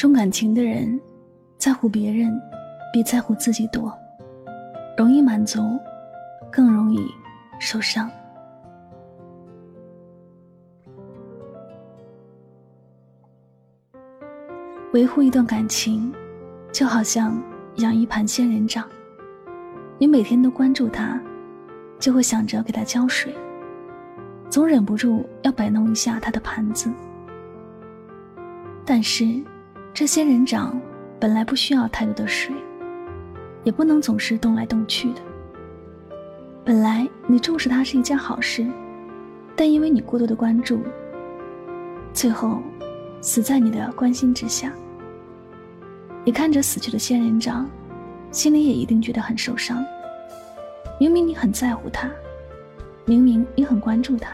重感情的人，在乎别人比在乎自己多，容易满足，更容易受伤。维护一段感情，就好像养一盘仙人掌，你每天都关注它，就会想着给它浇水，总忍不住要摆弄一下它的盘子。但是。这仙人掌本来不需要太多的水，也不能总是动来动去的。本来你重视它是一件好事，但因为你过多的关注，最后死在你的关心之下。你看着死去的仙人掌，心里也一定觉得很受伤。明明你很在乎它，明明你很关注它，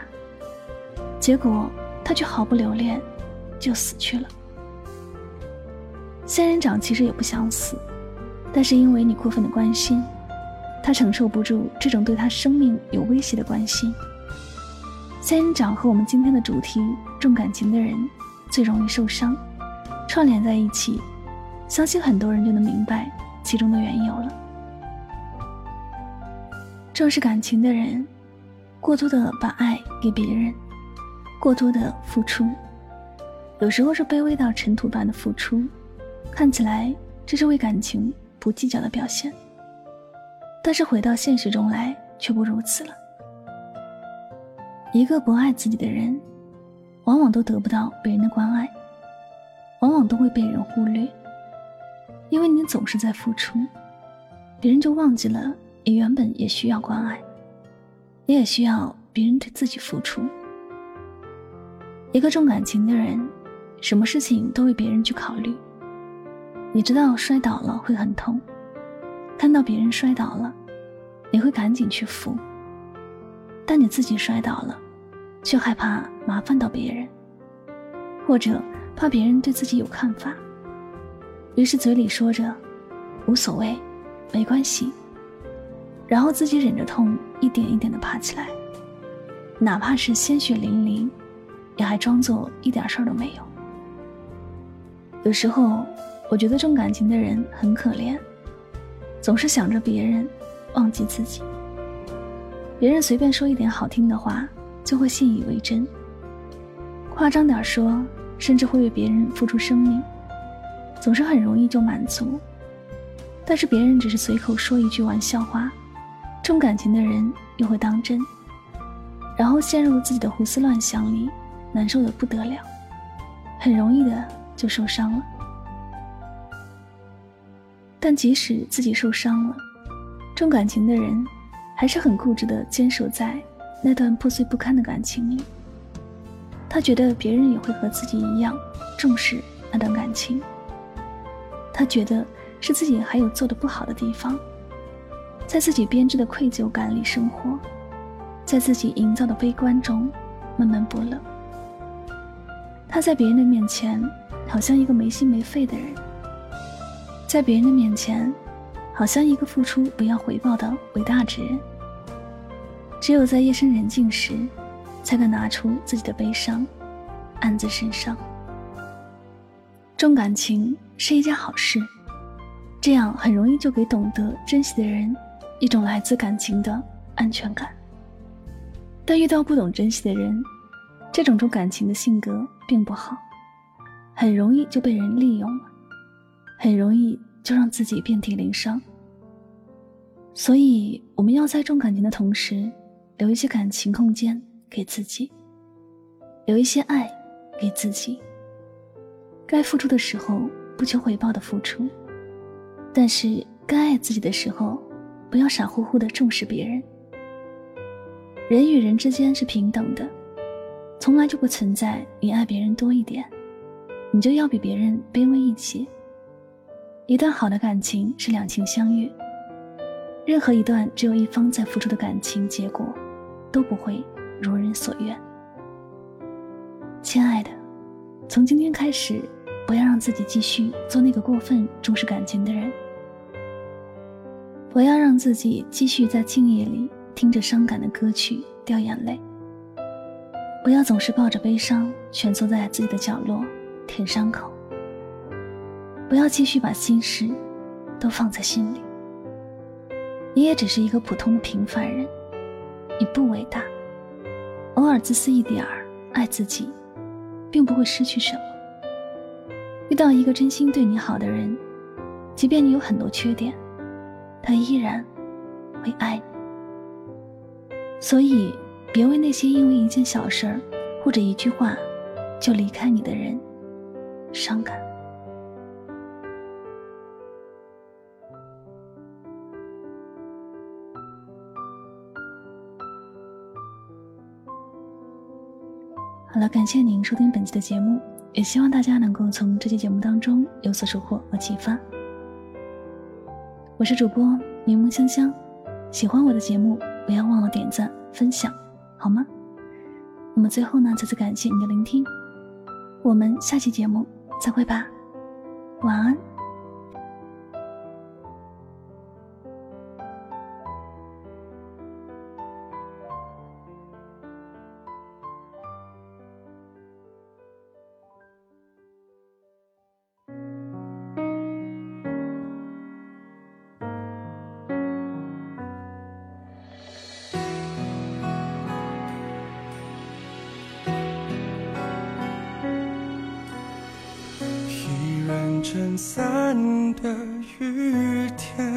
结果它却毫不留恋就死去了。仙人掌其实也不想死，但是因为你过分的关心，它承受不住这种对它生命有威胁的关心。仙人掌和我们今天的主题重感情的人最容易受伤，串联在一起，相信很多人就能明白其中的缘由了。重视感情的人，过多的把爱给别人，过多的付出，有时候是卑微到尘土般的付出。看起来这是为感情不计较的表现，但是回到现实中来却不如此了。一个不爱自己的人，往往都得不到别人的关爱，往往都会被人忽略。因为你总是在付出，别人就忘记了你原本也需要关爱，你也需要别人对自己付出。一个重感情的人，什么事情都为别人去考虑。你知道摔倒了会很痛，看到别人摔倒了，你会赶紧去扶。但你自己摔倒了，却害怕麻烦到别人，或者怕别人对自己有看法，于是嘴里说着无所谓，没关系，然后自己忍着痛一点一点的爬起来，哪怕是鲜血淋淋，也还装作一点事儿都没有。有时候。我觉得重感情的人很可怜，总是想着别人，忘记自己。别人随便说一点好听的话，就会信以为真；夸张点说，甚至会为别人付出生命，总是很容易就满足。但是别人只是随口说一句玩笑话，重感情的人又会当真，然后陷入自己的胡思乱想里，难受的不得了，很容易的就受伤了。但即使自己受伤了，重感情的人还是很固执的坚守在那段破碎不堪的感情里。他觉得别人也会和自己一样重视那段感情。他觉得是自己还有做的不好的地方，在自己编织的愧疚感里生活，在自己营造的悲观中闷闷不乐。他在别人的面前好像一个没心没肺的人。在别人的面前，好像一个付出不要回报的伟大之人。只有在夜深人静时，才敢拿出自己的悲伤，暗自神伤。重感情是一件好事，这样很容易就给懂得珍惜的人一种来自感情的安全感。但遇到不懂珍惜的人，这种重感情的性格并不好，很容易就被人利用了。很容易就让自己遍体鳞伤，所以我们要在重感情的同时，留一些感情空间给自己，留一些爱给自己。该付出的时候不求回报的付出，但是该爱自己的时候，不要傻乎乎的重视别人。人与人之间是平等的，从来就不存在你爱别人多一点，你就要比别人卑微一些。一段好的感情是两情相悦，任何一段只有一方在付出的感情，结果都不会如人所愿。亲爱的，从今天开始，不要让自己继续做那个过分重视感情的人，不要让自己继续在静夜里听着伤感的歌曲掉眼泪，不要总是抱着悲伤蜷缩在自己的角落舔伤口。不要继续把心事都放在心里。你也只是一个普通的平凡人，你不伟大，偶尔自私一点儿，爱自己，并不会失去什么。遇到一个真心对你好的人，即便你有很多缺点，他依然会爱你。所以，别为那些因为一件小事儿或者一句话就离开你的人伤感。好了，感谢您收听本期的节目，也希望大家能够从这期节目当中有所收获和启发。我是主播柠檬香香，喜欢我的节目。不要忘了点赞分享，好吗？那么最后呢，再次感谢你的聆听，我们下期节目再会吧，晚安。撑伞的雨天，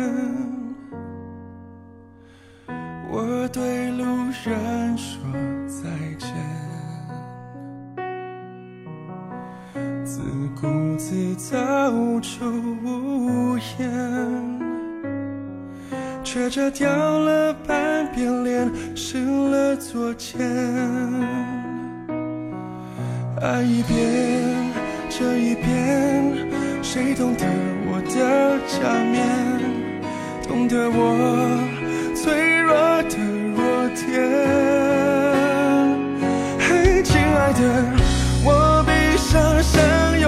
我对路人说再见，自顾自走出屋檐，却遮掉了半边脸，湿了左肩，爱一遍，这一遍。谁懂得我的假面，懂得我脆弱的弱点？嘿，亲爱的，我闭上双眼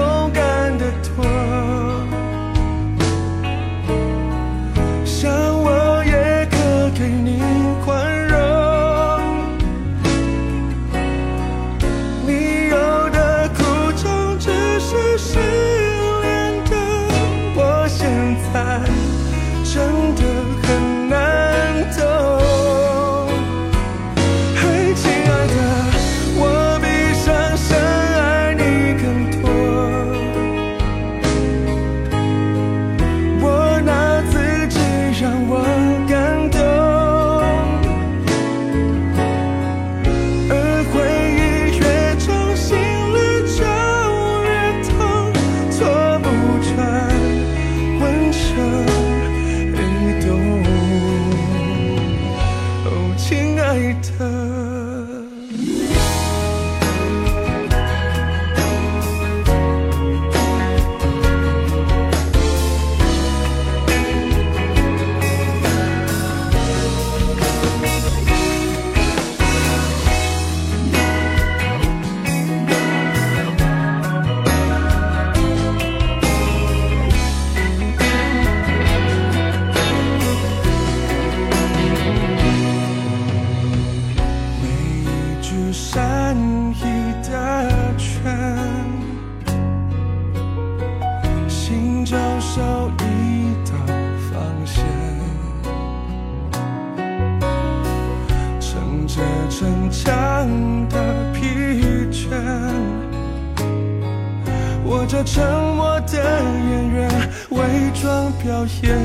我这沉默的演员，伪装表演。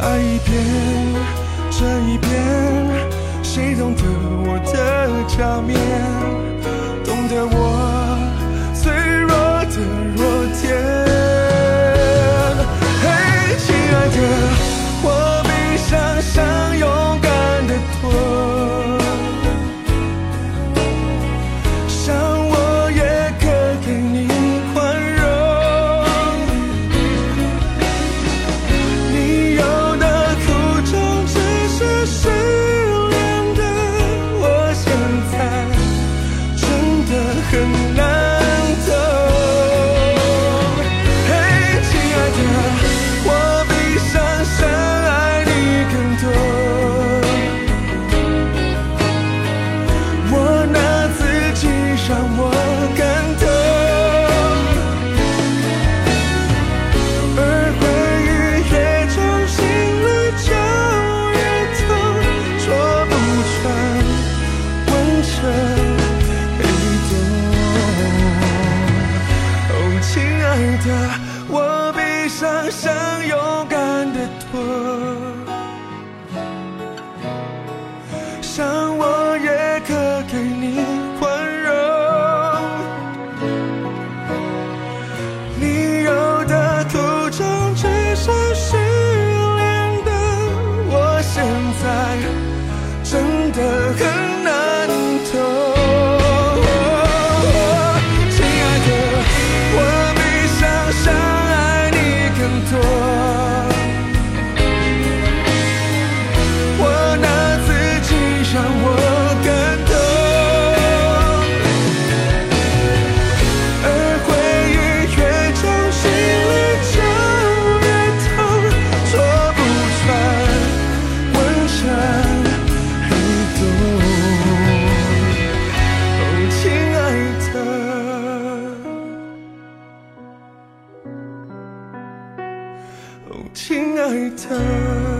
爱一遍，这一遍，谁懂得我的假面，懂得我生有哦，亲爱的。